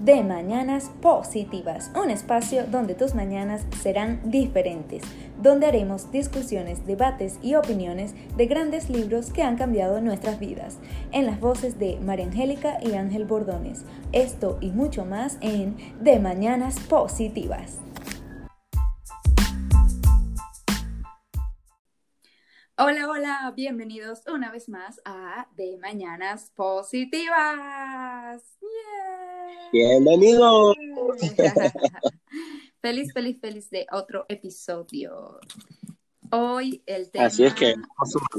de Mañanas Positivas, un espacio donde tus mañanas serán diferentes, donde haremos discusiones, debates y opiniones de grandes libros que han cambiado nuestras vidas, en las voces de María Angélica y Ángel Bordones. Esto y mucho más en De Mañanas Positivas. Hola, hola, bienvenidos una vez más a De Mañanas Positivas. Bienvenido. feliz, feliz, feliz de otro episodio. Hoy el tema. Así es que.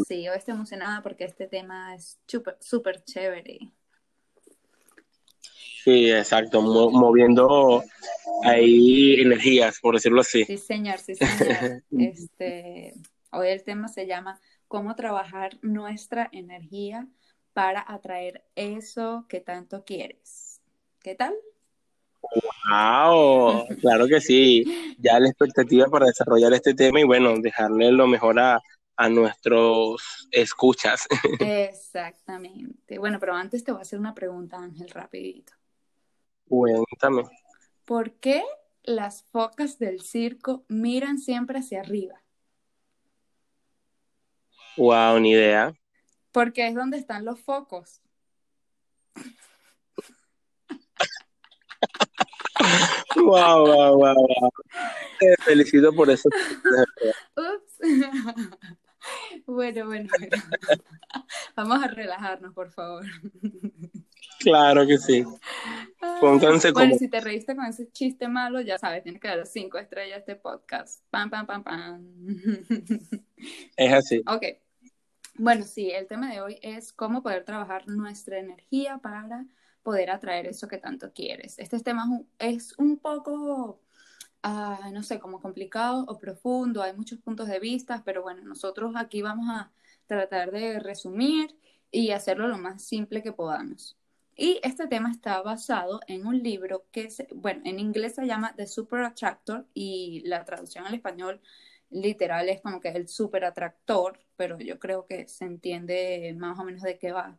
Sí, hoy estoy emocionada porque este tema es súper, súper chévere. Sí, exacto, moviendo ahí energías, por decirlo así. Sí, señor, sí, señor. este, hoy el tema se llama cómo trabajar nuestra energía para atraer eso que tanto quieres. ¿Qué tal? ¡Wow! Claro que sí. Ya la expectativa para desarrollar este tema y bueno, dejarle lo mejor a, nuestros escuchas. Exactamente. Bueno, pero antes te voy a hacer una pregunta, Ángel, rapidito. Cuéntame. ¿Por qué las focas del circo miran siempre hacia arriba? Wow, ni idea. Porque es donde están los focos. wow, wow, wow, wow. Te felicito por eso. Ups. bueno, bueno, bueno. Vamos a relajarnos, por favor. Claro que sí. Pónganse como... Bueno, si te reíste con ese chiste malo, ya sabes, tienes que dar cinco estrellas a este podcast. Pam, pam, pam, pam. Es así. Ok. Bueno, sí, el tema de hoy es cómo poder trabajar nuestra energía para poder atraer eso que tanto quieres. Este tema es un poco, ah, no sé, como complicado o profundo, hay muchos puntos de vista, pero bueno, nosotros aquí vamos a tratar de resumir y hacerlo lo más simple que podamos. Y este tema está basado en un libro que, bueno, en inglés se llama The Super Attractor y la traducción al español literal es como que el super atractor, pero yo creo que se entiende más o menos de qué va.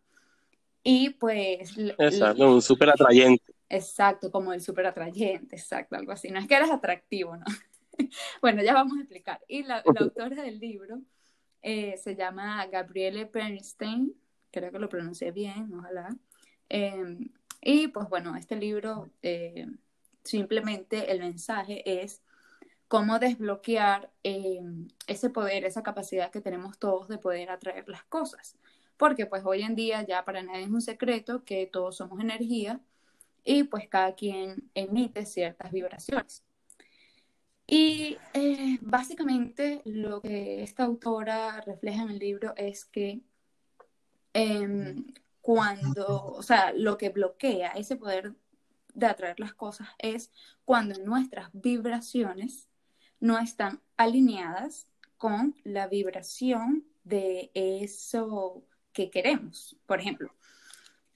Y pues... Exacto, un súper atrayente. Exacto, como el súper atrayente, exacto, algo así. No es que eres atractivo, ¿no? bueno, ya vamos a explicar. Y la, autora del libro eh, se llama Gabriele Bernstein, creo que lo pronuncié bien, ojalá. Em, y pues bueno, este libro eh, simplemente el mensaje es cómo desbloquear em, ese poder, esa capacidad que tenemos todos de poder atraer las cosas porque pues hoy en día ya para nadie es un secreto que todos somos energía y pues cada quien emite ciertas vibraciones. Y eh, básicamente lo que esta autora refleja en el libro es que em, cuando, o sea, lo que bloquea ese poder de atraer las cosas es cuando nuestras vibraciones no están alineadas con la vibración de eso que queremos, por ejemplo.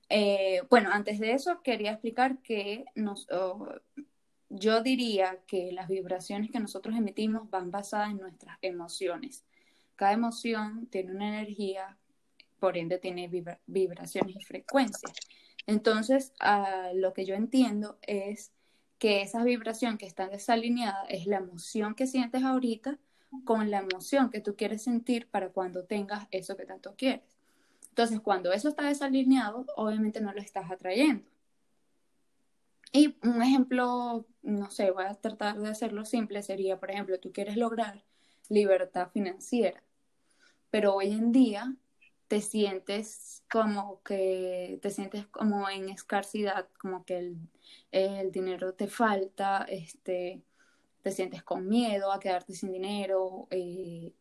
Eh, bueno, antes de eso quería explicar que nos, yo diría que las vibraciones que nosotros emitimos van basadas en nuestras emociones. Cada emoción tiene una energía, por ende tiene vibraciones y frecuencias. Entonces, lo que yo entiendo es que esa vibración que está desalineada es la emoción que sientes ahorita con la emoción que tú quieres sentir para cuando tengas eso que tanto quieres. Entonces, cuando eso está desalineado, obviamente no lo estás atrayendo. Y un ejemplo, no sé, voy a tratar de hacerlo simple, sería, por ejemplo, tú quieres lograr libertad financiera, pero hoy en día te sientes como que te sientes como en escasidad, como que el, dinero te falta, este, te sientes con miedo a quedarte sin dinero, eh,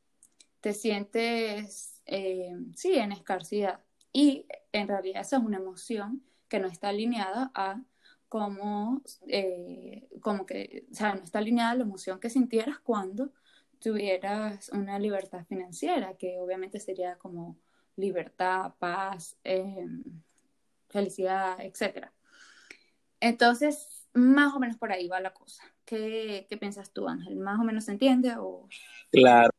te sientes, eh, sí, en escasidad. Y en realidad esa es una emoción que no está alineada a como, eh, como que, o sea, no está alineada a la emoción que sintieras cuando tuvieras una libertad financiera, que obviamente sería como libertad, paz, em, felicidad, etc. Entonces, más o menos por ahí va la cosa. ¿Qué, ¿Qué, piensas tú, Ángel? ¿Más o menos se entiende? O... Claro,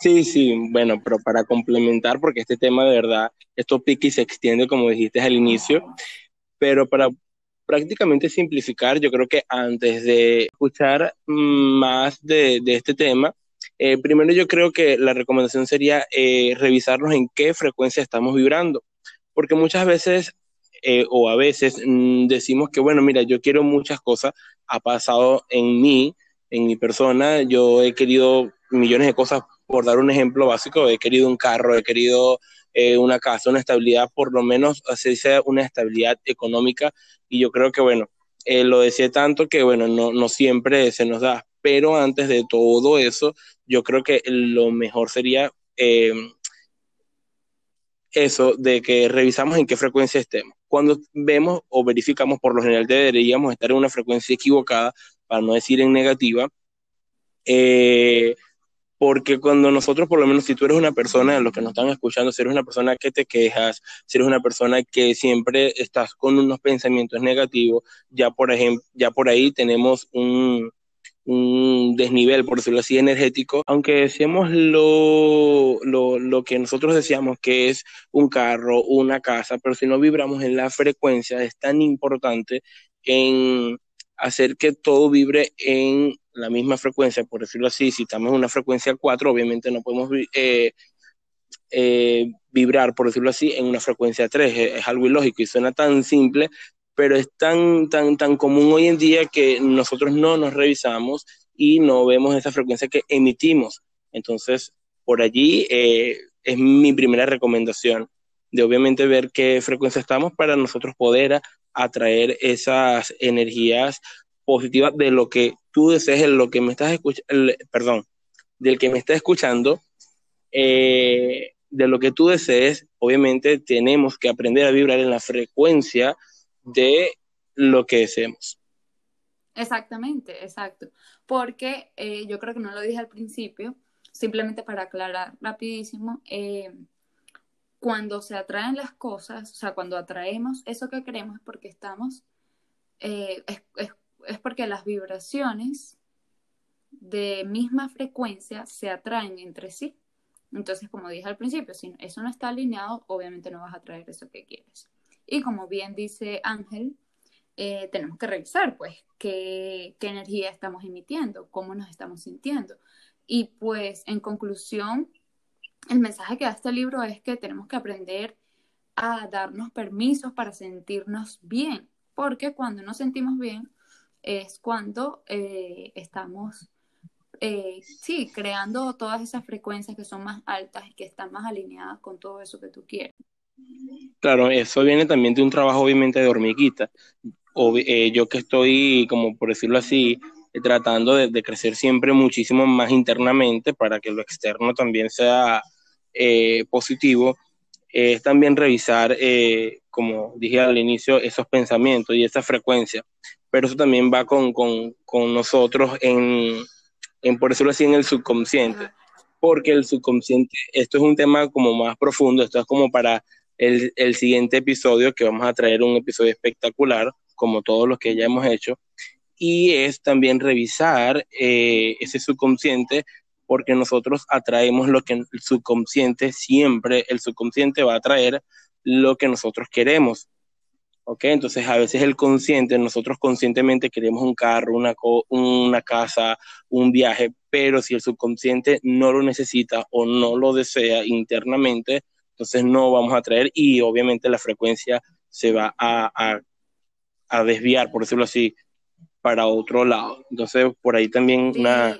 Sí, sí, bueno, pero para complementar, porque este tema de verdad, esto pica y se extiende, como dijiste al inicio, pero para prácticamente simplificar, yo creo que antes de escuchar más de, este tema, eh, primero yo creo que la recomendación sería eh, revisarnos en qué frecuencia estamos vibrando, porque muchas veces eh, o a veces mm, decimos que, bueno, mira, yo quiero muchas cosas, ha pasado en mí, en mi persona, yo he querido millones de cosas, por dar un ejemplo básico, he querido un carro, he querido eh, una casa, una estabilidad, por lo menos se dice una estabilidad económica, y yo creo que, bueno, eh, lo decía tanto que, bueno, no, no siempre se nos da, pero antes de todo eso, yo creo que lo mejor sería eso de que revisamos en qué frecuencia estemos. Cuando vemos o verificamos, por lo general deberíamos estar en una frecuencia equivocada, para no decir en negativa, eh, porque cuando nosotros, por lo menos, si tú eres una persona, los que nos están escuchando, si eres una persona que te quejas, si eres una persona que siempre estás con unos pensamientos negativos, ya por ejemplo, ya por ahí tenemos un, un desnivel, por decirlo así, energético, aunque deseemos lo, lo, lo, que nosotros deseamos, que es un carro, una casa, pero si no vibramos en la frecuencia, es tan importante en hacer que todo vibre en la misma frecuencia, por decirlo así, si estamos en una frecuencia 4, obviamente no podemos eh, eh, vibrar, por decirlo así, en una frecuencia 3, es, es algo ilógico y suena tan simple, pero es tan, tan, tan común hoy en día que nosotros no nos revisamos y no vemos esa frecuencia que emitimos. Entonces, por allí eh, es mi primera recomendación, de obviamente ver qué frecuencia estamos para nosotros poder atraer esas energías positivas de lo que tú desees, de lo que me estás escuchando, perdón, del que me está escuchando, eh, de lo que tú desees, obviamente tenemos que aprender a vibrar en la frecuencia de lo que deseemos. Exactamente, exacto. Porque eh, yo creo que no lo dije al principio, simplemente para aclarar rapidísimo, eh, cuando se atraen las cosas, o sea, cuando atraemos eso que queremos es porque estamos, eh, es, porque las vibraciones de misma frecuencia se atraen entre sí. Entonces, como dije al principio, si eso no está alineado, obviamente no vas a atraer eso que quieres. Y como bien dice Ángel, eh, tenemos que revisar, pues, qué, energía estamos emitiendo, cómo nos estamos sintiendo. Y pues, en conclusión, el mensaje que da este libro es que tenemos que aprender a darnos permisos para sentirnos bien, porque cuando nos sentimos bien es cuando eh, estamos, eh, sí, creando todas esas frecuencias que son más altas y que están más alineadas con todo eso que tú quieres. Claro, eso viene también de un trabajo obviamente de hormiguita. Eh, yo que estoy, como por decirlo así, eh, tratando de, crecer siempre muchísimo más internamente para que lo externo también sea eh, positivo, es también revisar, como dije al inicio, esos pensamientos y esa frecuencia. Pero eso también va con, nosotros en, en, por decirlo así, en el subconsciente. Porque el subconsciente, esto es un tema como más profundo, esto es como para el, el, siguiente episodio, que vamos a traer un episodio espectacular, como todos los que ya hemos hecho, y es también revisar eh, ese subconsciente, porque nosotros atraemos lo que el subconsciente, siempre el subconsciente va a atraer lo que nosotros queremos. ¿Ok? Entonces a veces el consciente, nosotros conscientemente queremos un carro, una, una casa, un viaje, pero si el subconsciente no lo necesita o no lo desea internamente, entonces no vamos a traer y obviamente la frecuencia se va a, a, desviar, por decirlo así, para otro lado. Entonces, por ahí también una,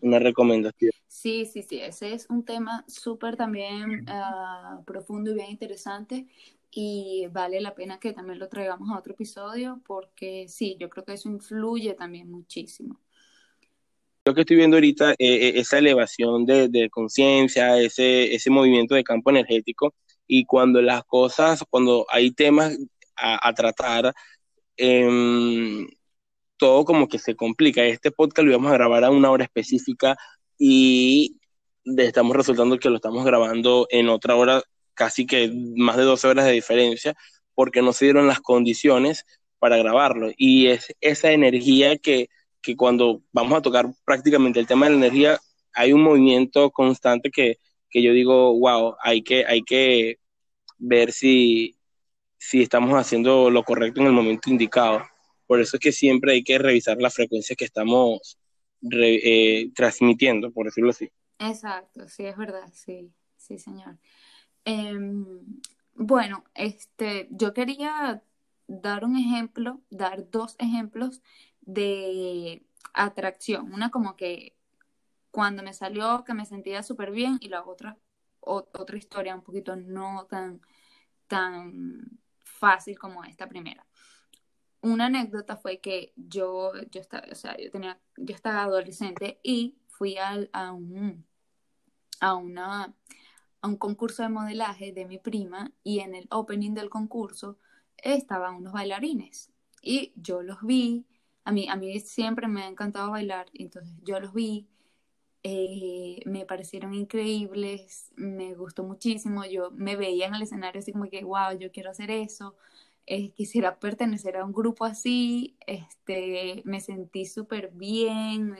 una, recomendación. Sí, sí, sí, ese es un tema súper también ah, profundo y bien interesante y vale la pena que también lo traigamos a otro episodio porque sí, yo creo que eso influye también muchísimo. Lo que estoy viendo ahorita, eh, eh, esa elevación de, conciencia, ese, ese movimiento de campo energético, y cuando las cosas, cuando hay temas a, tratar, em, todo como que se complica. Este podcast lo íbamos a grabar a una hora específica y estamos resultando que lo estamos grabando en otra hora, casi que más de 12 horas de diferencia, porque no se dieron las condiciones para grabarlo. Y es esa energía que que cuando vamos a tocar prácticamente el tema de la energía, hay un movimiento constante que, que yo digo, wow, hay que, hay que ver si, si estamos haciendo lo correcto en el momento indicado. Por eso es que siempre hay que revisar las frecuencias que estamos eh, transmitiendo, por decirlo así. Exacto, sí, es verdad, sí, sí, señor. Em, bueno, este, yo quería dar un ejemplo, dar dos ejemplos de atracción. Una como que cuando me salió que me sentía súper bien y la otra, otra historia un poquito no tan, tan fácil como esta primera. Una anécdota fue que yo, yo estaba, o sea, yo tenía, yo estaba adolescente y fui a, a un, a una, a un concurso de modelaje de mi prima y en el opening del concurso estaban unos bailarines y yo los vi, a mí, a mí siempre me ha encantado bailar, entonces yo los vi, eh, me parecieron increíbles, me gustó muchísimo, yo me veía en el escenario así como que, wow, yo quiero hacer eso, eh, quisiera pertenecer a un grupo así, este, me sentí súper bien,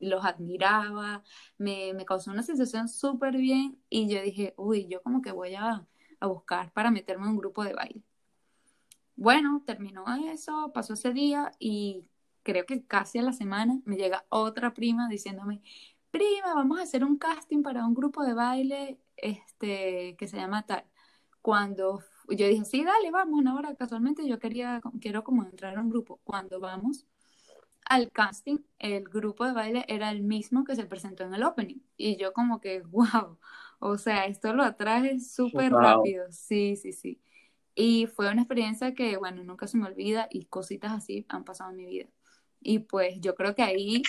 los admiraba, me, me, causó una sensación súper bien y yo dije, uy, yo como que voy a, a buscar para meterme en un grupo de baile. Bueno, terminó eso, pasó ese día y creo que casi a la semana me llega otra prima diciéndome, prima, vamos a hacer un casting para un grupo de baile este, que se llama tal. Cuando yo dije, sí, dale, vamos, ahora casualmente yo quería, quiero como entrar a un grupo. Cuando vamos al casting, el grupo de baile era el mismo que se presentó en el opening. Y yo como que, wow, o sea, esto lo atraje súper rápido. Sí, sí, sí. Y fue una experiencia que, bueno, nunca se me olvida y cositas así han pasado en mi vida. Y pues yo creo que ahí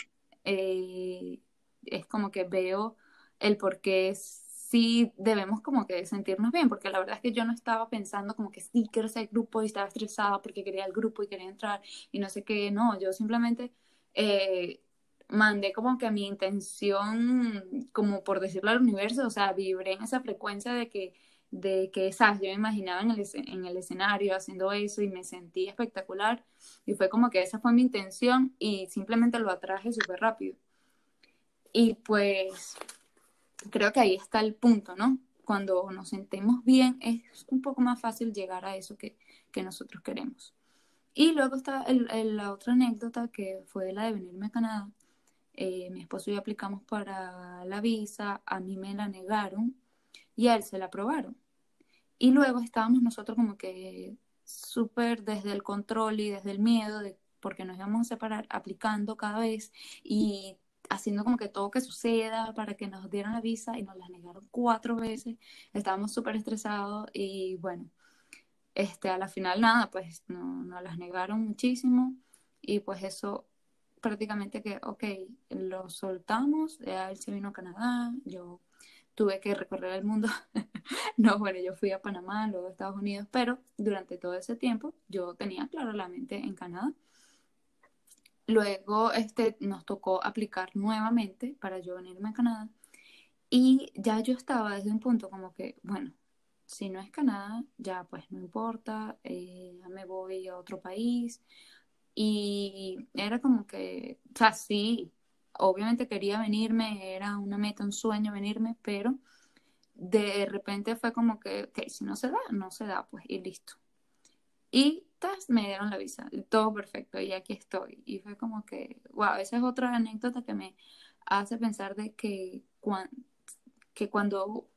eh, es como que veo el por qué sí debemos como que sentirnos bien, porque la verdad es que yo no estaba pensando como que sí quiero ser grupo y estaba estresada porque quería el grupo y quería entrar y no sé qué, no, yo simplemente eh, mandé como que mi intención, como por decirlo al universo, o sea, vibré en esa frecuencia de que de que, ¿sabes? Yo me imaginaba en el, en el escenario haciendo eso y me sentí espectacular y fue como que esa fue mi intención y simplemente lo atraje súper rápido. Y pues creo que ahí está el punto, ¿no? Cuando nos sentemos bien es un poco más fácil llegar a eso que, nosotros queremos. Y luego está la otra anécdota que fue la de venirme a Canadá. Eh, mi esposo y yo aplicamos para la visa, a mí me la negaron y a él se la aprobaron. Y luego estábamos nosotros como que súper desde el control y desde el miedo porque nos íbamos a separar aplicando cada vez y haciendo como que todo que suceda para que nos dieran la visa y nos la negaron cuatro veces. Estábamos súper estresados y bueno, este, a la final nada, pues no, nos las negaron muchísimo y pues eso prácticamente que, ok, lo soltamos, él se vino a Canadá, yo tuve que recorrer el mundo. no, bueno, yo fui a Panamá, luego a Estados Unidos, pero durante todo ese tiempo yo tenía claro la mente en Canadá. Luego este, nos tocó aplicar nuevamente para yo venirme a Canadá. Y ya yo estaba desde un punto como que, bueno, si no es Canadá, ya pues no importa, eh, ya me voy a otro país. Y era como que, o sea, sí, obviamente quería venirme, era una meta, un sueño venirme, pero de repente fue como que, ok, si no se da, no se da, pues, y listo. Y me dieron la visa, todo perfecto, y aquí estoy. Y fue como que, wow, esa es otra anécdota que me hace pensar de que, que cuando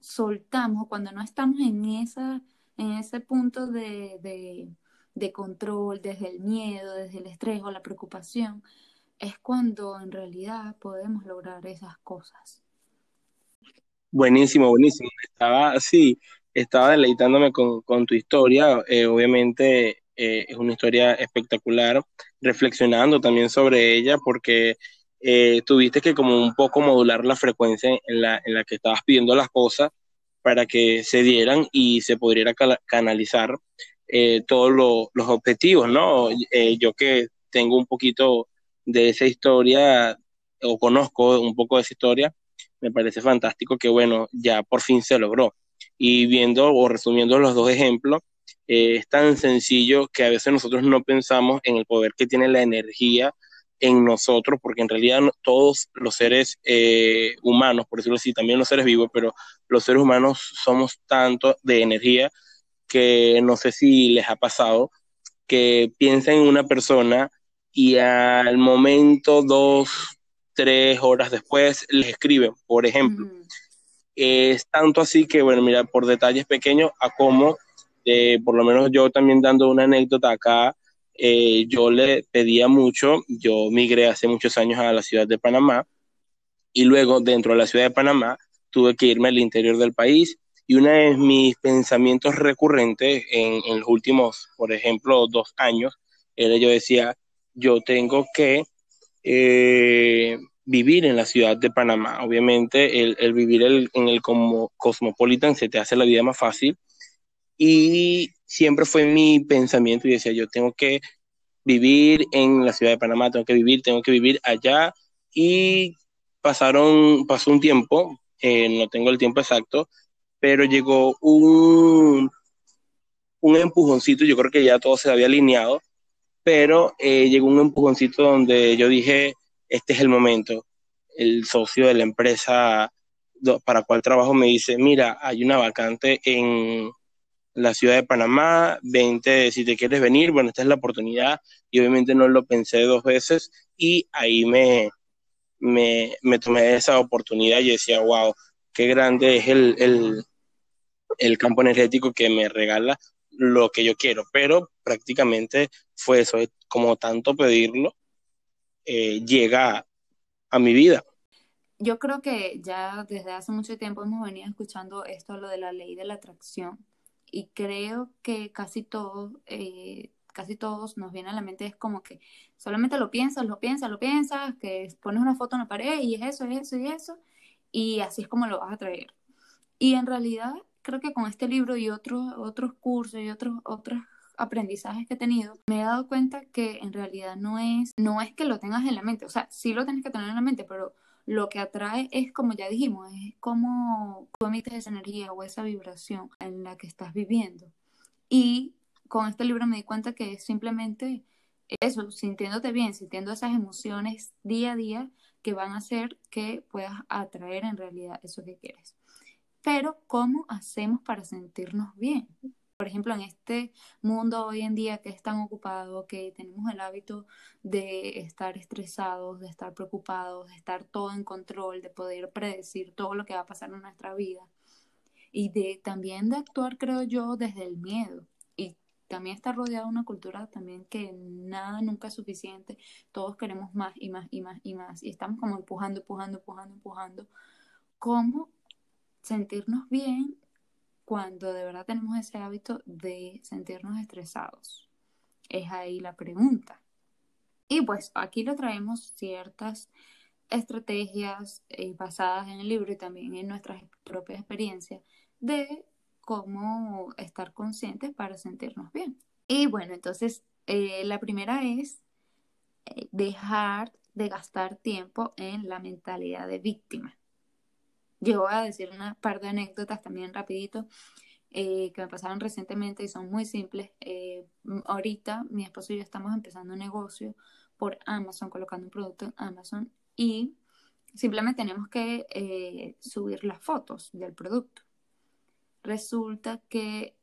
soltamos, cuando no estamos en, esa, en ese punto de, de, de control, desde el miedo, desde el estrés o la preocupación, es cuando en realidad podemos lograr esas cosas. Buenísimo, buenísimo. Estaba, sí, estaba deleitándome con, tu historia. Eh, obviamente eh, es una historia espectacular, reflexionando también sobre ella, porque eh, tuviste que como un poco modular la frecuencia en la, en la que estabas pidiendo las cosas para que se dieran y se pudiera canalizar todos los objetivos, ¿no? yo que tengo un poquito de esa historia, o conozco un poco de esa historia, me parece fantástico que, bueno, ya por fin se logró. Y viendo o resumiendo los dos ejemplos, eh, es tan sencillo que a veces nosotros no pensamos en el poder que tiene la energía en nosotros, porque en realidad todos los seres eh, humanos, por decirlo así, también los seres vivos, pero los seres humanos somos tanto de energía que no sé si les ha pasado, que piensan en una persona y al momento, dos, tres horas después, les escriben, por ejemplo. Es tanto así que, bueno, mira, por detalles pequeños, a cómo, eh, por lo menos yo también dando una anécdota acá, eh, yo le pedía mucho, yo migré hace muchos años a la ciudad de Panamá y luego dentro de la ciudad de Panamá tuve que irme al interior del país y uno de mis pensamientos recurrentes en, los últimos, por ejemplo, dos años, era yo decía, yo tengo que eh, vivir en la ciudad de Panamá. Obviamente el, vivir en el como cosmopolitan se te hace la vida más fácil y siempre fue mi pensamiento y decía, yo tengo que vivir en la ciudad de Panamá, tengo que vivir, tengo que vivir allá y pasaron, pasó un tiempo, eh, no tengo el tiempo exacto, pero llegó un, un empujoncito, yo creo que ya todo se había alineado, pero eh, llegó un empujoncito donde yo dije, este es el momento. El socio de la empresa para cual trabajo me dice, mira, hay una vacante en la ciudad de Panamá, 20, si te quieres venir, bueno, esta es la oportunidad y obviamente no lo pensé dos veces y ahí me, me, me tomé esa oportunidad y decía, wow, qué grande es el, el, el campo energético que me regala lo que yo quiero, pero prácticamente fue eso, como tanto pedirlo, eh, llega a mi vida. Yo creo que ya desde hace mucho tiempo hemos venido escuchando esto, lo de la ley de la atracción, y creo que casi todos, eh, casi todos nos viene a la mente, es como que solamente lo piensas, lo piensas, lo piensas, que pones una foto en la pared y es eso, es eso y eso, y así es como lo vas a traer. Y en realidad creo que con este libro y otros, otros cursos y otros, otros aprendizajes que he tenido, me he dado cuenta que en realidad no es, no es que lo tengas en la mente, o sea, sí lo tienes que tener en la mente, pero lo que atrae es, como ya dijimos, es como tú emites esa energía o esa vibración en la que estás viviendo. Y con este libro me di cuenta que es simplemente eso, sintiéndote bien, sintiendo esas emociones día a día que van a hacer que puedas atraer en realidad eso que quieres. Pero, ¿cómo hacemos para sentirnos bien? Por ejemplo, en este mundo hoy en día que es tan ocupado, que tenemos el hábito de estar estresados, de estar preocupados, de estar todo en control, de poder predecir todo lo que va a pasar en nuestra vida y de también de actuar, creo yo, desde el miedo. Y también está rodeado de una cultura también que nada nunca es suficiente, todos queremos más y más y más y más y estamos como empujando, empujando, empujando, empujando. ¿Cómo sentirnos bien cuando de verdad tenemos ese hábito de sentirnos estresados? Es ahí la pregunta. Y pues aquí lo traemos ciertas estrategias eh, basadas en el libro y también en nuestras propias experiencias de cómo estar conscientes para sentirnos bien. Y bueno, entonces eh, la primera es eh, dejar de gastar tiempo en la mentalidad de víctima. Yo voy a decir una par de anécdotas también rapidito eh, que me pasaron recientemente y son muy simples. Eh, ahorita mi esposo y yo estamos empezando un negocio por Amazon, colocando un producto en Amazon y simplemente tenemos que eh, subir las fotos del producto. Resulta que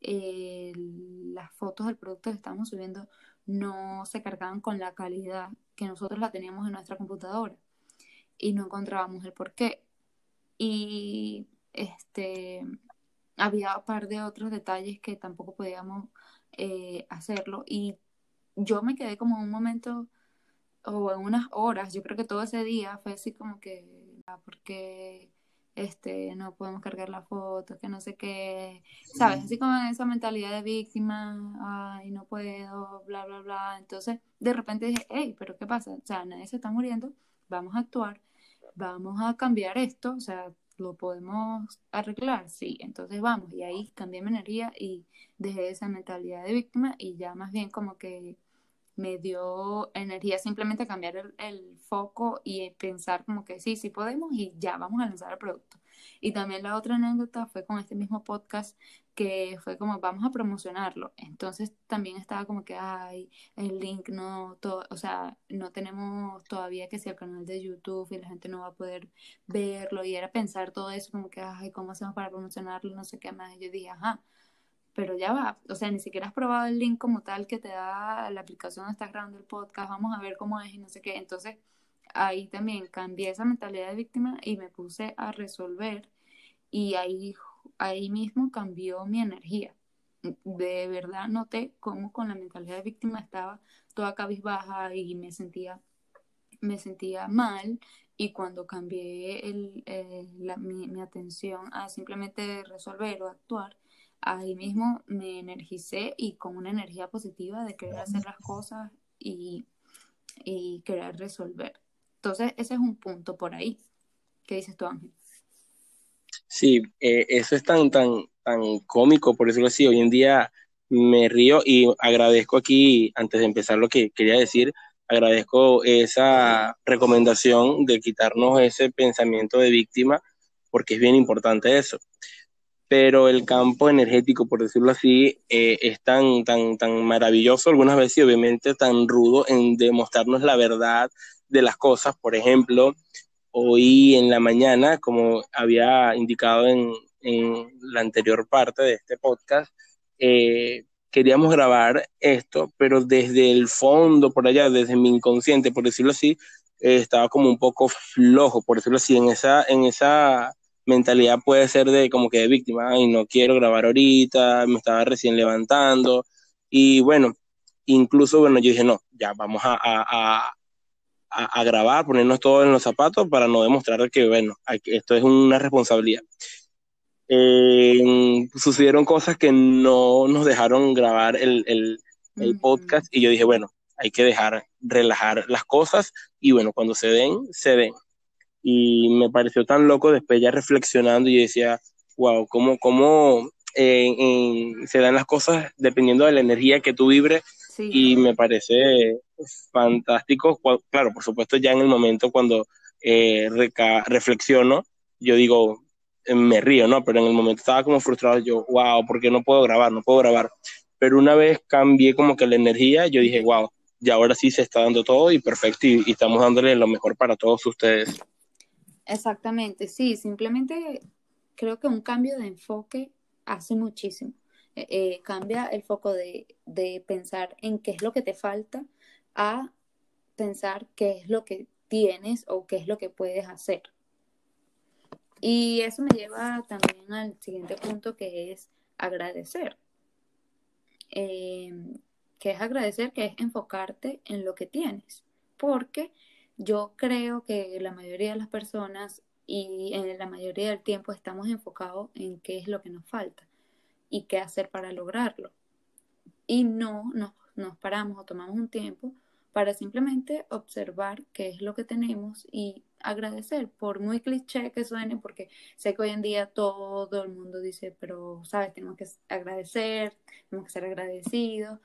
las fotos del producto que estamos subiendo no se cargaban con la calidad que nosotros la teníamos en nuestra computadora y no encontrábamos el por qué y este había un par de otros detalles que tampoco podíamos eh, hacerlo y yo me quedé como en un momento o en unas horas, yo creo que todo ese día fue así como que, ah, porque este, no podemos cargar la foto, que no sé qué, ¿sabes? Así como en esa mentalidad de víctima, ay, no puedo, bla, bla, bla. Entonces, de repente dije, hey, pero ¿qué pasa? O sea, nadie se está muriendo, vamos a actuar vamos a cambiar esto, o sea, lo podemos arreglar, sí, entonces vamos, y ahí cambié mi energía y dejé esa mentalidad de víctima y ya más bien como que me dio energía simplemente cambiar el, foco y pensar como que sí, sí podemos y ya vamos a lanzar el producto. Y también la otra anécdota fue con este mismo podcast que fue como vamos a promocionarlo. Entonces también estaba como que, ay, el link no, todo, o sea, no tenemos todavía que sea el canal de YouTube y la gente no va a poder verlo. Y era pensar todo eso como que, ay, ¿cómo hacemos para promocionarlo? No sé qué más. Y yo dije, ajá, pero ya va, o sea, ni siquiera has probado el link como tal que te da la aplicación donde estás grabando el podcast, vamos a ver cómo es y no sé qué. Entonces, ahí también cambié esa mentalidad de víctima y me puse a resolver y ahí, ahí mismo cambió mi energía. De verdad noté cómo con la mentalidad de víctima estaba toda cabizbaja y me sentía, me sentía mal y cuando cambié el, eh, mi, mi, atención a simplemente resolver o actuar, ahí mismo me energicé y con una energía positiva de querer hacer las cosas y, querer resolver. Entonces, ese es un punto por ahí. ¿Qué dices tú, Ángel? Sí, eh, eso es tan, tan, tan cómico, por decirlo así. Hoy en día me río y agradezco aquí, antes de empezar lo que quería decir, agradezco esa recomendación de quitarnos ese pensamiento de víctima, porque es bien importante eso. Pero el campo energético, por decirlo así, eh, es tan, tan, tan maravilloso algunas veces y obviamente tan rudo en demostrarnos la verdad de las cosas. Por ejemplo, hoy en la mañana, como había indicado en, la anterior parte de este podcast, eh, queríamos grabar esto, pero desde el fondo, por allá, desde mi inconsciente, por decirlo así, eh, estaba como un poco flojo, por decirlo así, en esa, en esa mentalidad puede ser de como que de víctima, y no quiero grabar ahorita, me estaba recién levantando, y bueno, incluso, bueno, yo dije, no, ya vamos a, a, grabar, ponernos todos en los zapatos para no demostrar que, bueno, esto es una responsabilidad. Eh, sucedieron cosas que no nos dejaron grabar el, el, el podcast y yo dije, bueno, hay que dejar relajar las cosas y bueno, cuando se den, se den. Y me pareció tan loco después ya reflexionando y decía, wow, cómo, cómo eh, se dan las cosas dependiendo de la energía que tú vibres y me parece fantástico. Claro, por supuesto, ya en el momento cuando eh, reflexiono, yo digo, me río, ¿no? Pero en el momento estaba como frustrado, yo, wow, ¿por qué no puedo grabar? No puedo grabar. Pero una vez cambié como que la energía, yo dije, wow, ya ahora sí se está dando todo y perfecto y, y estamos dándole lo mejor para todos ustedes. Exactamente, sí, simplemente creo que un cambio de enfoque hace muchísimo. Eh, eh, cambia el foco de, pensar en qué es lo que te falta a pensar qué es lo que tienes o qué es lo que puedes hacer. Y eso me lleva también al siguiente punto que es agradecer. Em, que es agradecer, que es enfocarte en lo que tienes. Porque yo creo que la mayoría de las personas y en la mayoría del tiempo estamos enfocados en qué es lo que nos falta y qué hacer para lograrlo. Y no nos, nos paramos o tomamos un tiempo para simplemente observar qué es lo que tenemos y agradecer, por muy cliché que suene, porque sé que hoy en día todo el mundo dice, pero, ¿sabes? Tenemos que agradecer, tenemos que ser agradecidos,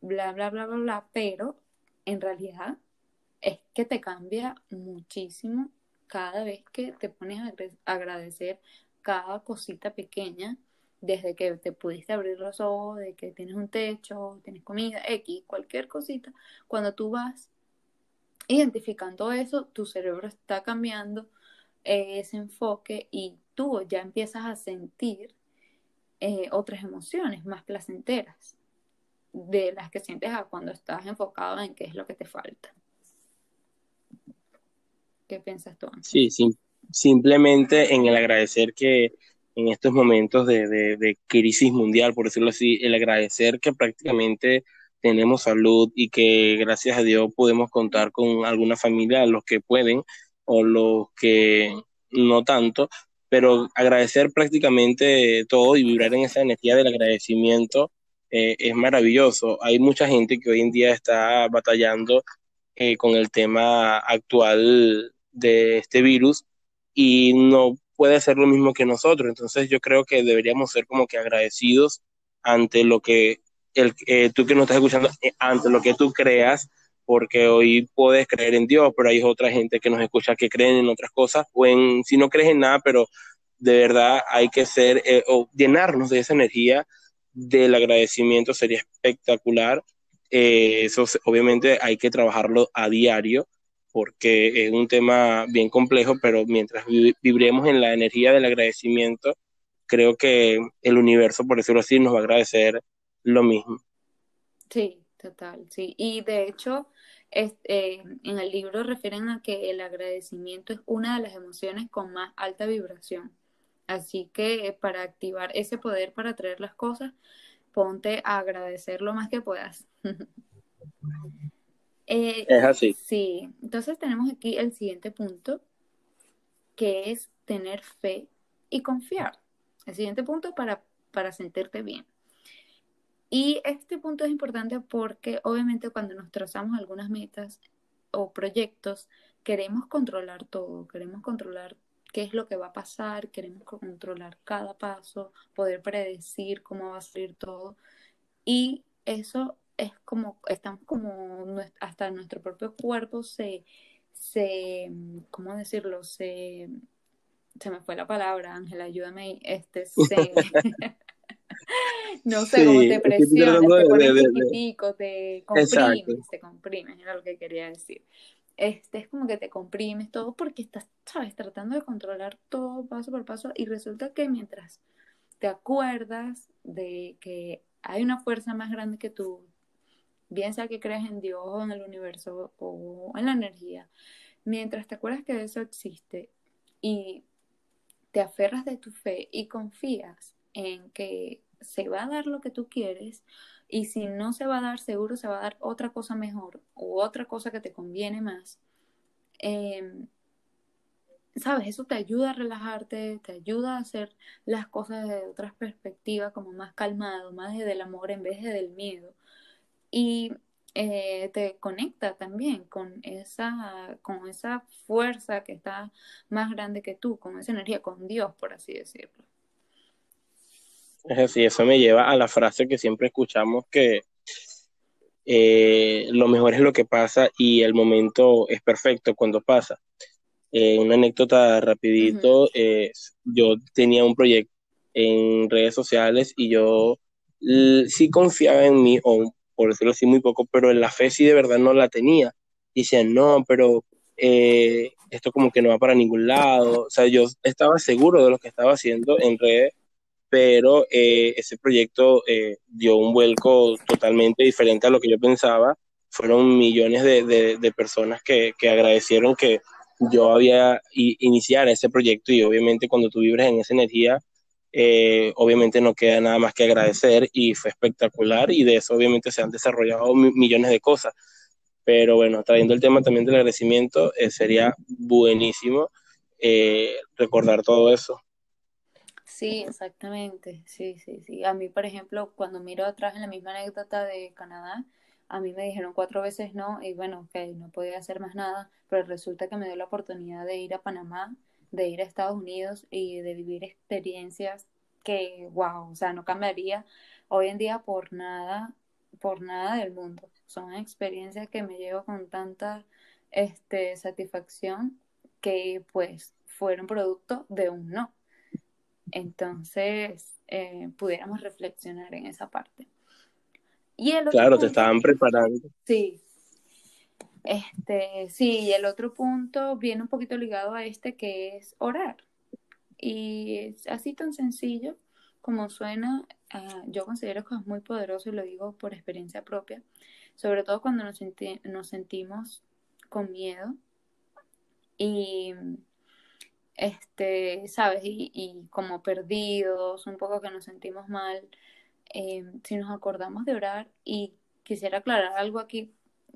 bla, bla, bla, bla, bla, pero en realidad es que te cambia muchísimo cada vez que te pones a agradecer cada cosita pequeña desde que te pudiste abrir los ojos, de que tienes un techo, tienes comida, X, cualquier cosita, cuando tú vas identificando eso, tu cerebro está cambiando eh, ese enfoque y tú ya empiezas a sentir eh, otras emociones más placenteras de las que sientes cuando estás enfocado en qué es lo que te falta. ¿Qué piensas tú? Sí, simplemente en el agradecer que en estos momentos de, crisis mundial, por decirlo así, el agradecer que prácticamente tenemos salud y que gracias a Dios podemos contar con alguna familia, los que pueden o los que no tanto, pero agradecer prácticamente todo y vibrar en esa energía del agradecimiento eh, es maravilloso. Hay mucha gente que hoy en día está batallando eh, con el tema actual de este virus y no puede ser lo mismo que nosotros. Entonces yo creo que deberíamos ser como que agradecidos ante lo que el, eh, tú que nos estás escuchando, eh, ante lo que tú creas, porque hoy puedes creer en Dios, pero hay otra gente que nos escucha que creen en otras cosas, o en, si no crees en nada, pero de verdad hay que ser, eh, o llenarnos de esa energía del agradecimiento sería espectacular. eso obviamente hay que trabajarlo a diario porque es un tema bien complejo, pero mientras vibremos en la energía del agradecimiento, creo que el universo, por decirlo así, nos va a agradecer lo mismo. Sí, total, sí. Y de hecho, este, en el libro refieren a que el agradecimiento es una de las emociones con más alta vibración. Así que para activar ese poder para atraer las cosas, ponte a agradecer lo más que puedas. Eh, es así. Sí, entonces tenemos aquí el siguiente punto, que es tener fe y confiar. El siguiente punto para, para sentirte bien. Y este punto es importante porque obviamente cuando nos trazamos algunas metas o proyectos, queremos controlar todo, queremos controlar qué es lo que va a pasar, queremos controlar cada paso, poder predecir cómo va a salir todo. Y eso es como, estamos como, hasta nuestro propio cuerpo se, se, ¿cómo decirlo? Se, se me fue la palabra, Ángela, ayúdame, este, se... no sé, cómo te presionas, te pones chiquitico, te comprimes, te comprimes, era lo que quería decir. Este, es como que te comprimes todo porque estás, sabes, tratando de controlar todo paso por paso y resulta que mientras te acuerdas de que hay una fuerza más grande que tú, bien sea que creas en Dios o en el universo o en la energía, mientras te acuerdas que eso existe y te aferras de tu fe y confías en que se va a dar lo que tú quieres, y si no se va a dar, seguro se va a dar otra cosa mejor o otra cosa que te conviene más. Em, ¿Sabes? Eso te ayuda a relajarte, te ayuda a hacer las cosas desde otras perspectivas, como más calmado, más desde el amor en vez de del miedo. Y eh, te conecta también con esa, con esa fuerza que está más grande que tú, con esa energía, con Dios, por así decirlo. Es así, eso me lleva a la frase que siempre escuchamos que eh, lo mejor es lo que pasa y el momento es perfecto cuando pasa. Eh, una anécdota rapidito, yo tenía un proyecto en redes sociales y yo sí confiaba en mí, o por decirlo así muy poco, pero en la fe sí de verdad no la tenía. Decían, no, pero eh, esto como que no va para ningún lado. O sea, yo estaba seguro de lo que estaba haciendo en redes pero eh, ese proyecto eh, dio un vuelco totalmente diferente a lo que yo pensaba. Fueron millones de, personas que, agradecieron que yo había iniciado ese proyecto y obviamente cuando tú vibras en esa energía, eh, obviamente no queda nada más que agradecer y fue espectacular y de eso obviamente se han desarrollado millones de cosas. Pero bueno, trayendo el tema también del agradecimiento, sería buenísimo recordar todo eso. Sí, exactamente. Sí, sí, sí. A mí, por ejemplo, cuando miro atrás en la misma anécdota de Canadá, a mí me dijeron cuatro veces no y bueno, que no podía hacer más nada, pero resulta que me dio la oportunidad de ir a Panamá, de ir a Estados Unidos y de vivir experiencias que, wow, o sea, no cambiaría hoy en día por nada, por nada del mundo. Son experiencias que me llevo con tanta este, satisfacción que pues fueron producto de un no. Entonces, eh, pudiéramos reflexionar en esa parte. Y el claro, te estaban preparando. Sí. Este, sí, y el otro punto viene un poquito ligado a este que es orar. Y es así tan sencillo como suena, ah, yo considero que es muy poderoso y lo digo por experiencia propia, sobre todo cuando nos, nos sentimos con miedo y este, ¿sabes? Y, como perdidos, un poco que nos sentimos mal, eh, si nos acordamos de orar, y quisiera aclarar algo aquí,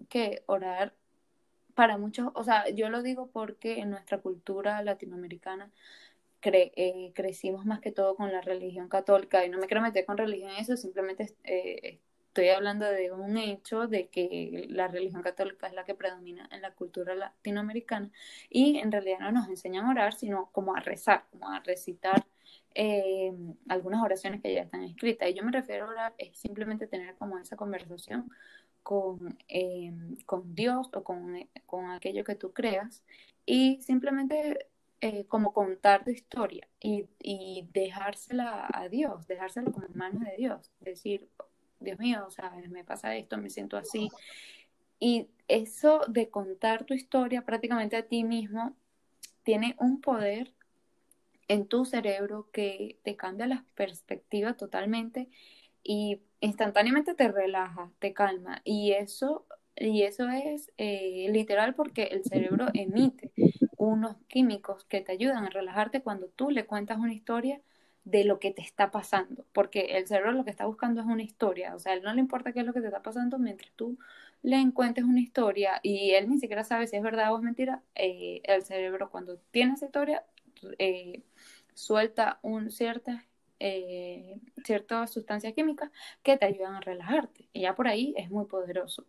que orar para muchos, o sea, yo lo digo porque en nuestra cultura latinoamericana eh, crecimos más que todo con la religión católica, y no me quiero meter con religión eso, simplemente eh, estoy hablando de un hecho de que la religión católica es la que predomina en la cultura latinoamericana y en realidad no nos enseñan a orar, sino como a rezar, como a recitar eh, algunas oraciones que ya están escritas. Y yo me refiero a orar, es simplemente tener como esa conversación con, eh, con Dios o con, con, aquello que tú creas y simplemente eh, como contar tu historia y, y, dejársela a Dios, dejársela como en manos de Dios. Decir, Dios mío, o sea, me pasa esto, me siento así. Y eso de contar tu historia prácticamente a ti mismo tiene un poder en tu cerebro que te cambia la perspectiva totalmente y instantáneamente te relaja, te calma. Y eso, y eso es eh, literal porque el cerebro emite unos químicos que te ayudan a relajarte cuando tú le cuentas una historia de lo que te está pasando, porque el cerebro lo que está buscando es una historia, o sea, él no le importa qué es lo que te está pasando mientras tú le encuentres una historia y él ni siquiera sabe si es verdad o es mentira, eh, el cerebro cuando tiene esa historia eh, suelta un ciertas eh, ciertas sustancias químicas que te ayudan a relajarte y ya por ahí es muy poderoso.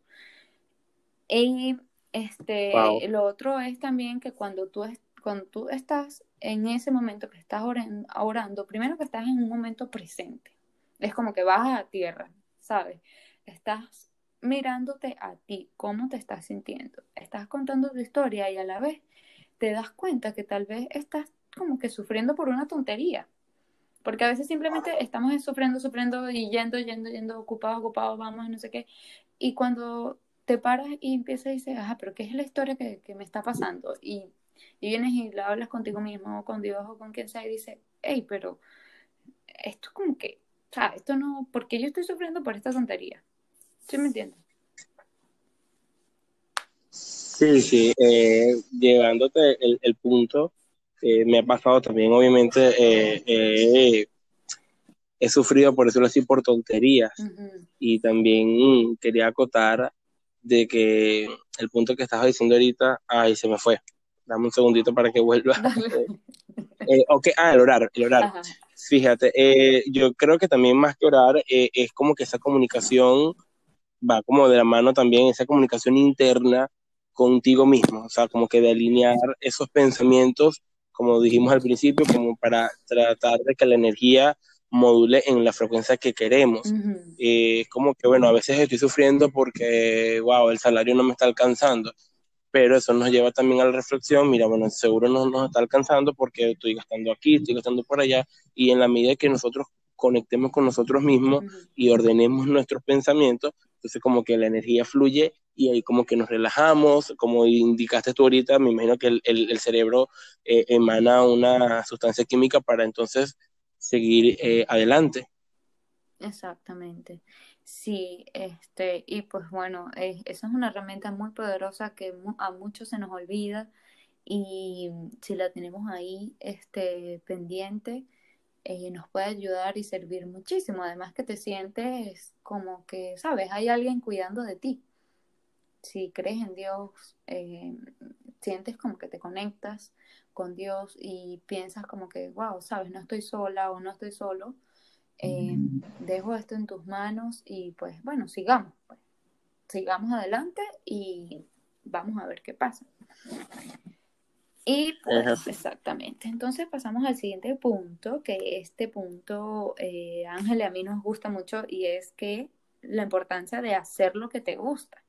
Y este, lo otro es también que cuando tú, cuando tú estás en ese momento que estás orando, primero que estás en un momento presente, es como que vas a tierra, ¿sabes? Estás mirándote a ti, cómo te estás sintiendo, estás contando tu historia y a la vez te das cuenta que tal vez estás como que sufriendo por una tontería. Porque a veces simplemente estamos sufriendo, sufriendo y yendo, yendo, yendo, ocupados, ocupados, vamos, no sé qué. Y cuando te paras y empiezas a decir, ajá, pero ¿qué es la historia que, que me está pasando? Y, y, vienes y la hablas contigo mismo o con Dios o con quien sea y dices, hey, pero esto es como que, o sea, esto no, porque yo estoy sufriendo por esta tontería. ¿Sí me entiendes? Sí, sí, eh, llevándote el, el punto, eh, me ha pasado también, obviamente, eh, he sufrido, por decirlo así, por tonterías. Y también quería acotar de que el punto que estabas diciendo ahorita, ay, se me fue. Dame un segundito para que vuelva. eh, okay. ah, el orar, el orar. Fíjate, yo creo que también más que orar es como que esa comunicación va como de la mano también, esa comunicación interna contigo mismo, o sea, como que de alinear esos pensamientos, como dijimos al principio, como para tratar de que la energía module en la frecuencia que queremos. Eh, es como que, bueno, a veces estoy sufriendo porque, wow, el salario no me está alcanzando, pero eso nos lleva también a la reflexión, mira, bueno, seguro no nos está alcanzando porque estoy gastando aquí, estoy gastando por allá, y en la medida que nosotros conectemos con nosotros mismos y ordenemos nuestros pensamientos, entonces como que la energía fluye y ahí como que nos relajamos, como indicaste tú ahorita, me imagino que el, cerebro eh, emana una sustancia química para entonces seguir eh, adelante. Exactamente. Sí, este, y pues bueno, eh, esa es una herramienta muy poderosa que a muchos se nos olvida y si la tenemos ahí este, pendiente, eh, nos puede ayudar y servir muchísimo. Además que te sientes como que, sabes, hay alguien cuidando de ti. Si crees en Dios, eh, sientes como que te conectas con Dios y piensas como que, wow, sabes, no estoy sola o no estoy solo. Eh, dejo esto en tus manos y pues bueno, sigamos. Pues. Sigamos adelante y vamos a ver qué pasa. Y pues, exactamente. Entonces pasamos al siguiente punto, que este punto, eh, Ángel, a mí nos gusta mucho y es que la importancia de hacer lo que te gusta,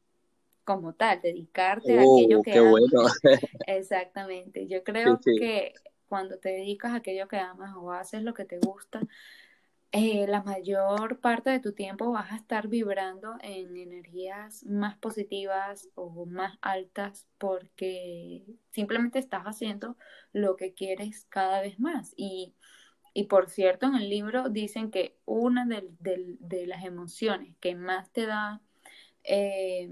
como tal, dedicarte a aquello uh, que qué amas. Bueno. Exactamente. Yo creo que cuando te dedicas a aquello que amas o haces lo que te gusta, eh, la mayor parte de tu tiempo vas a estar vibrando en energías más positivas o más altas porque simplemente estás haciendo lo que quieres cada vez más. Y, y por cierto, en el libro dicen que una de, las emociones que más te da, eh,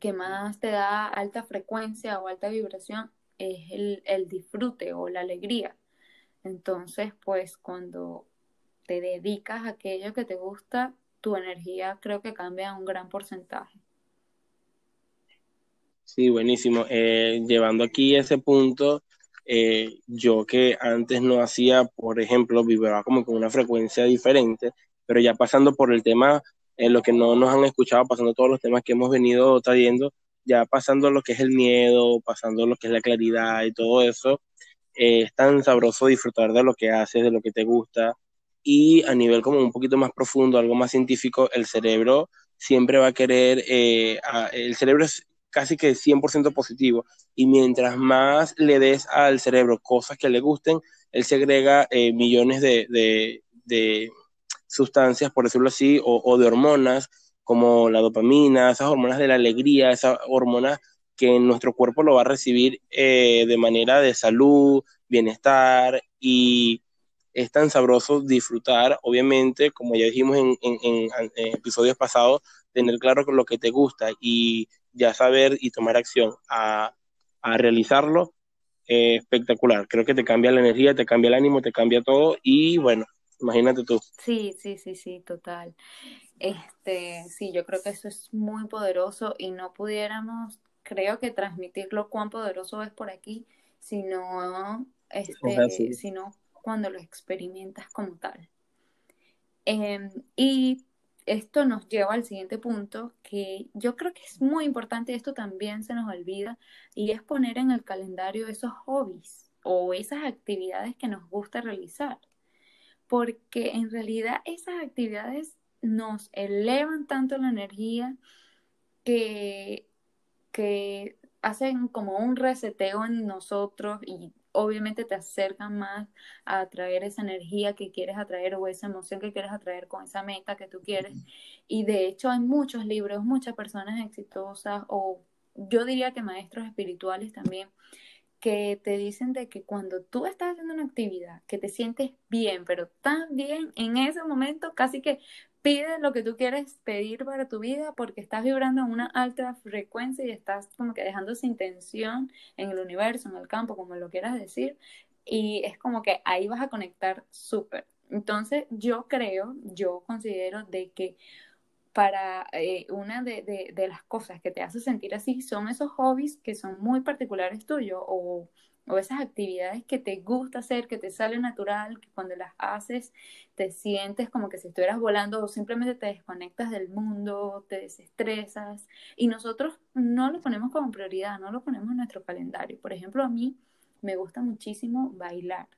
que más te da alta frecuencia o alta vibración es el, el disfrute o la alegría. Entonces, pues cuando te dedicas a aquello que te gusta, tu energía creo que cambia un gran porcentaje. Sí, buenísimo. Eh, llevando aquí ese punto, eh, yo que antes no hacía, por ejemplo, vibraba como con una frecuencia diferente, pero ya pasando por el tema, en lo que no nos han escuchado, pasando todos los temas que hemos venido trayendo, ya pasando lo que es el miedo, pasando lo que es la claridad y todo eso, eh, es tan sabroso disfrutar de lo que haces, de lo que te gusta, y a nivel como un poquito más profundo, algo más científico, el cerebro siempre va a querer, eh, el cerebro es casi que 100% positivo. Y mientras más le des al cerebro cosas que le gusten, él segrega eh, millones de, de, sustancias, por decirlo así, o, de hormonas como la dopamina, esas hormonas de la alegría, esas hormonas que nuestro cuerpo lo va a recibir eh, de manera de salud, bienestar y es tan sabroso disfrutar, obviamente, como ya dijimos en, episodios pasados, tener claro lo que te gusta y ya saber y tomar acción a, realizarlo, eh, espectacular. Creo que te cambia la energía, te cambia el ánimo, te cambia todo y bueno, imagínate tú. Sí, sí, sí, sí, total. Este, sí, yo creo que eso es muy poderoso y no pudiéramos, creo que transmitirlo cuán poderoso es por aquí, sino, este, sino cuando lo experimentas como tal. Em, y esto nos lleva al siguiente punto, que yo creo que es muy importante, esto también se nos olvida, y es poner en el calendario esos hobbies o esas actividades que nos gusta realizar. Porque en realidad esas actividades nos elevan tanto la energía que, que hacen como un reseteo en nosotros y obviamente te acercan más a atraer esa energía que quieres atraer o esa emoción que quieres atraer con esa meta que tú quieres. Y de hecho hay muchos libros, muchas personas exitosas o yo diría que maestros espirituales también que te dicen de que cuando tú estás haciendo una actividad, que te sientes bien, pero tan bien en ese momento, casi que pide lo que tú quieres pedir para tu vida porque estás vibrando en una alta frecuencia y estás como que dejando esa intención en el universo, en el campo, como lo quieras decir, y es como que ahí vas a conectar súper. Entonces yo creo, yo considero de que para eh, una de, de, las cosas que te hace sentir así son esos hobbies que son muy particulares tuyos o, o, esas actividades que te gusta hacer, que te sale natural, que cuando las haces te sientes como que si estuvieras volando o simplemente te desconectas del mundo, te desestresas y nosotros no lo ponemos como prioridad, no lo ponemos en nuestro calendario. Por ejemplo, a mí me gusta muchísimo bailar.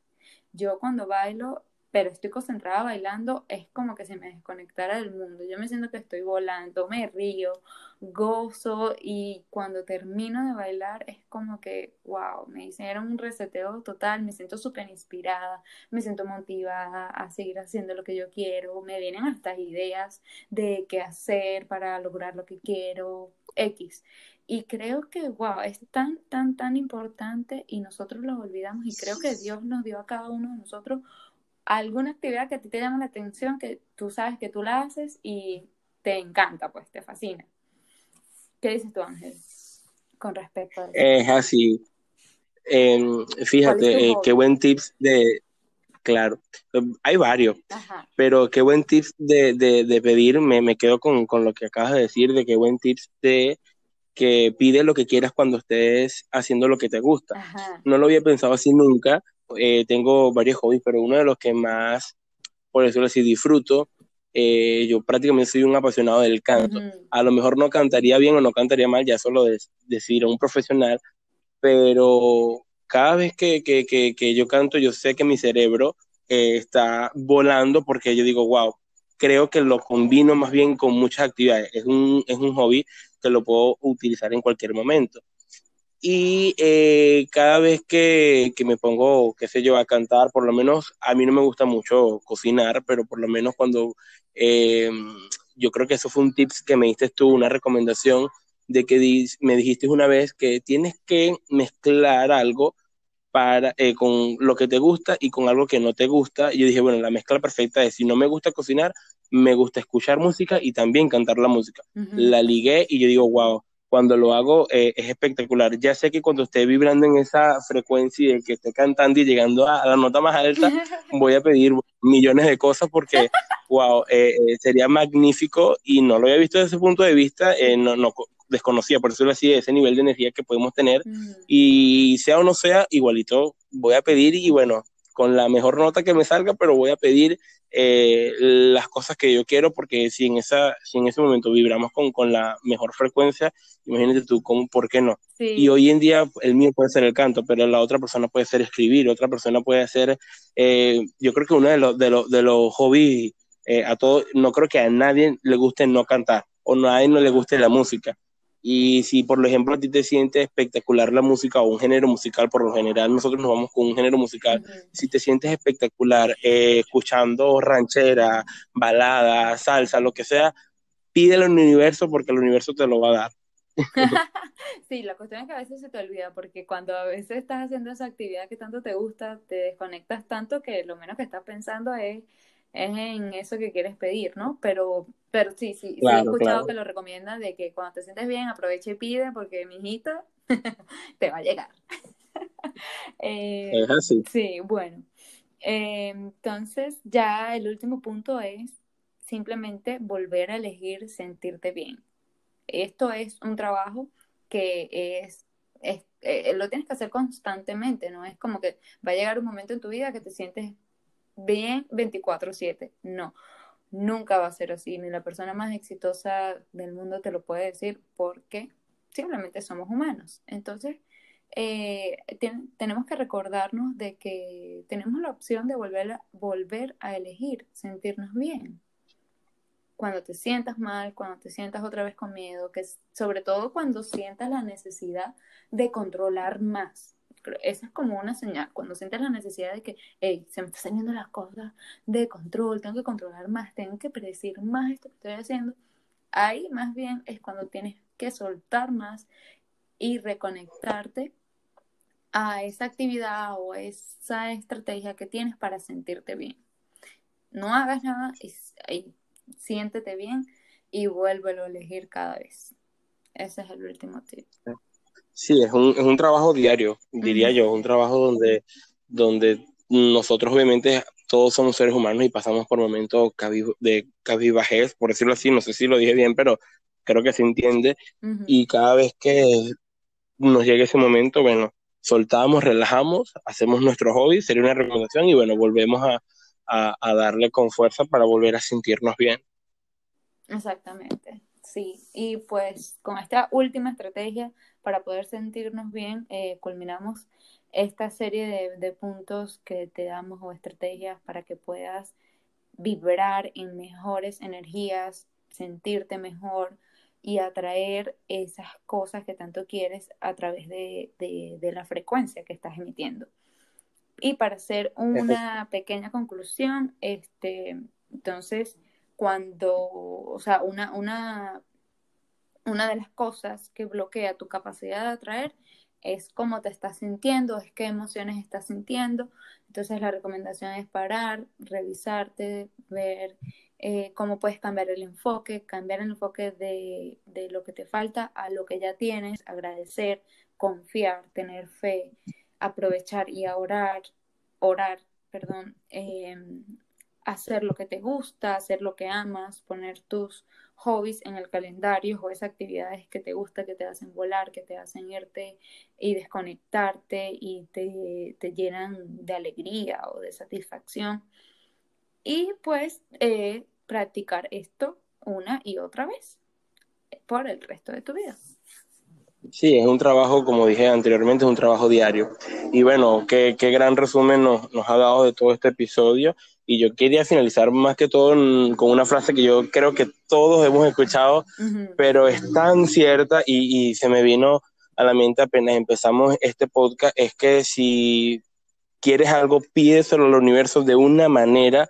Yo cuando bailo pero estoy concentrada bailando, es como que se me desconectara del mundo. Yo me siento que estoy volando, me río, gozo y cuando termino de bailar es como que, wow, me hicieron un reseteo total, me siento súper inspirada, me siento motivada a seguir haciendo lo que yo quiero, me vienen hasta ideas de qué hacer para lograr lo que quiero, X. Y creo que, wow, es tan, tan, tan importante y nosotros lo olvidamos y creo que Dios nos dio a cada uno de nosotros alguna actividad que a ti te llama la atención, que tú sabes que tú la haces y te encanta, pues te fascina. ¿Qué dices tú, Ángel, con respecto a eso? Es así. Em, fíjate, eh, qué buen tips de, claro, hay varios, pero qué buen tips de, de, pedir, me, me quedo con, con, lo que acabas de decir, de qué buen tips de que pide lo que quieras cuando estés haciendo lo que te gusta. No lo había pensado así nunca, eh, tengo varios hobbies, pero uno de los que más, por decirlo así, disfruto, eh, yo prácticamente soy un apasionado del canto. A lo mejor no cantaría bien o no cantaría mal, ya solo de, decir a un profesional, pero cada vez que, que, que, yo canto, yo sé que mi cerebro eh, está volando porque yo digo, wow, creo que lo combino más bien con muchas actividades. Es un, es un hobby que lo puedo utilizar en cualquier momento y eh, cada vez que, que, me pongo, qué sé yo, a cantar, por lo menos a mí no me gusta mucho cocinar, pero por lo menos cuando eh, yo creo que eso fue un tips que me diste tú, una recomendación de que me dijiste una vez que tienes que mezclar algo para, eh, con lo que te gusta y con algo que no te gusta. Y yo dije, bueno, la mezcla perfecta es, si no me gusta cocinar, me gusta escuchar música y también cantar la música. La ligué y yo digo, wow, cuando lo hago eh, es espectacular. Ya sé que cuando esté vibrando en esa frecuencia y que esté cantando y llegando a, la nota más alta, voy a pedir millones de cosas porque, wow, eh, eh, sería magnífico y no lo había visto desde ese punto de vista, no, no desconocía, por decirlo así, ese nivel de energía que podemos tener mm. y sea o no sea, igualito voy a pedir y bueno, con la mejor nota que me salga, pero voy a pedir eh, las cosas que yo quiero, porque si en, esa, si en ese momento vibramos con, con la mejor frecuencia, imagínate tú, ¿cómo, ¿por qué no? Y hoy en día el mío puede ser el canto, pero la otra persona puede ser escribir, otra persona puede hacer, eh, yo creo que uno de los, de los, de los hobbies eh, a todos, no creo que a nadie le guste no cantar, o a nadie no le guste la música. Y si, por ejemplo, a ti te sientes espectacular la música o un género musical, por lo general nosotros nos vamos con un género musical, si te sientes espectacular eh, escuchando ranchera, balada, salsa, lo que sea, pídelo al universo porque el universo te lo va a dar. sí, la cuestión es que a veces se te olvida, porque cuando a veces estás haciendo esa actividad que tanto te gusta, te desconectas tanto que lo menos que estás pensando es, es en eso que quieres pedir, ¿no? Pero, pero sí, sí, sí he escuchado que lo recomiendan de que cuando te sientes bien, aprovecha y pide, porque mi hijita te va a llegar. Eh, es así. Sí, bueno. Eh, entonces, ya el último punto es simplemente volver a elegir sentirte bien. Esto es un trabajo que es, eh, lo tienes que hacer constantemente, no es como que va a llegar un momento en tu vida que te sientes bien 24/7, no, nunca va a ser así, ni la persona más exitosa del mundo te lo puede decir porque simplemente somos humanos. Entonces, eh, tenemos que recordarnos de que tenemos la opción de volver a, volver a elegir sentirnos bien. Cuando te sientas mal, cuando te sientas otra vez con miedo, que sobre todo cuando sientas la necesidad de controlar más. Esa es como una señal, cuando sientes la necesidad de que, hey, se me están saliendo las cosas de control, tengo que controlar más, tengo que predecir más esto que estoy haciendo. Ahí más bien es cuando tienes que soltar más y reconectarte a esa actividad o esa estrategia que tienes para sentirte bien. No hagas nada y, siéntete bien y vuélvelo a elegir cada vez. Ese es el último tip. Sí, es un, es un trabajo diario, diría yo, un trabajo donde, donde nosotros obviamente todos somos seres humanos y pasamos por momentos de cabibajez, por decirlo así, no sé si lo dije bien, pero creo que se entiende. Y cada vez que nos llegue ese momento, bueno, soltamos, relajamos, hacemos nuestro hobby, sería una recomendación y bueno, volvemos a, darle con fuerza para volver a sentirnos bien. Exactamente, sí. Y pues con esta última estrategia para poder sentirnos bien, eh, culminamos esta serie de, de, puntos que te damos o estrategias para que puedas vibrar en mejores energías, sentirte mejor, y atraer esas cosas que tanto quieres a través de, la frecuencia que estás emitiendo. Y para hacer una pequeña conclusión, este, entonces, cuando, o sea, una, una, una de las cosas que bloquea tu capacidad de atraer es cómo te estás sintiendo, es qué emociones estás sintiendo. Entonces la recomendación es parar, revisarte, ver eh, cómo puedes cambiar el enfoque, cambiar el enfoque de, lo que te falta a lo que ya tienes, agradecer, confiar, tener fe, aprovechar y orar, orar, perdón, em, hacer lo que te gusta, hacer lo que amas, poner tus hobbies en el calendario o esas actividades que te gusta, que te hacen volar, que te hacen irte y desconectarte y te, te llenan de alegría o de satisfacción y pues eh, practicar esto una y otra vez por el resto de tu vida. Sí, es un trabajo, como dije anteriormente, es un trabajo diario. Y bueno, qué, qué gran resumen nos, nos, ha dado de todo este episodio. Y yo quería finalizar más que todo con una frase que yo creo que todos hemos escuchado, pero es tan cierta y, y se me vino a la mente apenas empezamos este podcast, es que si quieres algo, pídeselo al universo de una manera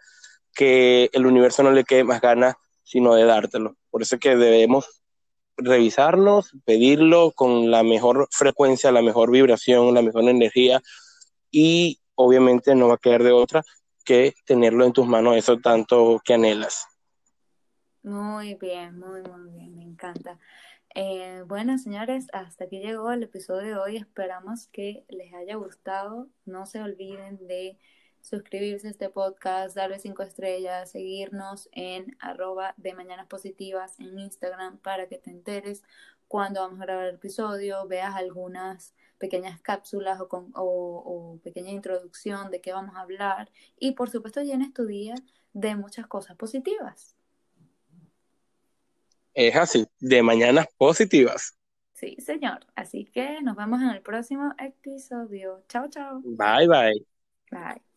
que el universo no le quede más ganas sino de dártelo. Por eso es que debemos revisarnos, pedirlo con la mejor frecuencia, la mejor vibración, la mejor energía y obviamente no va a quedar de otra que tenerlo en tus manos, eso tanto que anhelas. Muy bien, muy, muy bien, me encanta. Eh, bueno, señores, hasta aquí llegó el episodio de hoy. Esperamos que les haya gustado. No se olviden de suscribirse a este podcast, darle cinco estrellas, seguirnos en arroba de mañanas positivas en Instagram para que te enteres cuando vamos a grabar el episodio, veas algunas pequeñas cápsulas o, con, o, pequeña introducción de qué vamos a hablar y por supuesto llenes tu día de muchas cosas positivas. Es así, de mañanas positivas. Sí, señor. Así que nos vemos en el próximo episodio. Chao, chao. Bye, bye. Bye.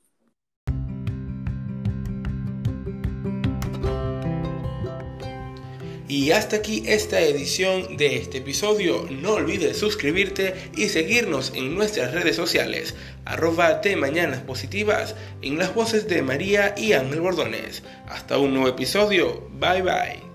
Y hasta aquí esta edición de este episodio. No olvides suscribirte y seguirnos en nuestras redes sociales, arroba de Mañanas Positivas, en las voces de María y Ángel Bordones. Hasta un nuevo episodio. Bye bye.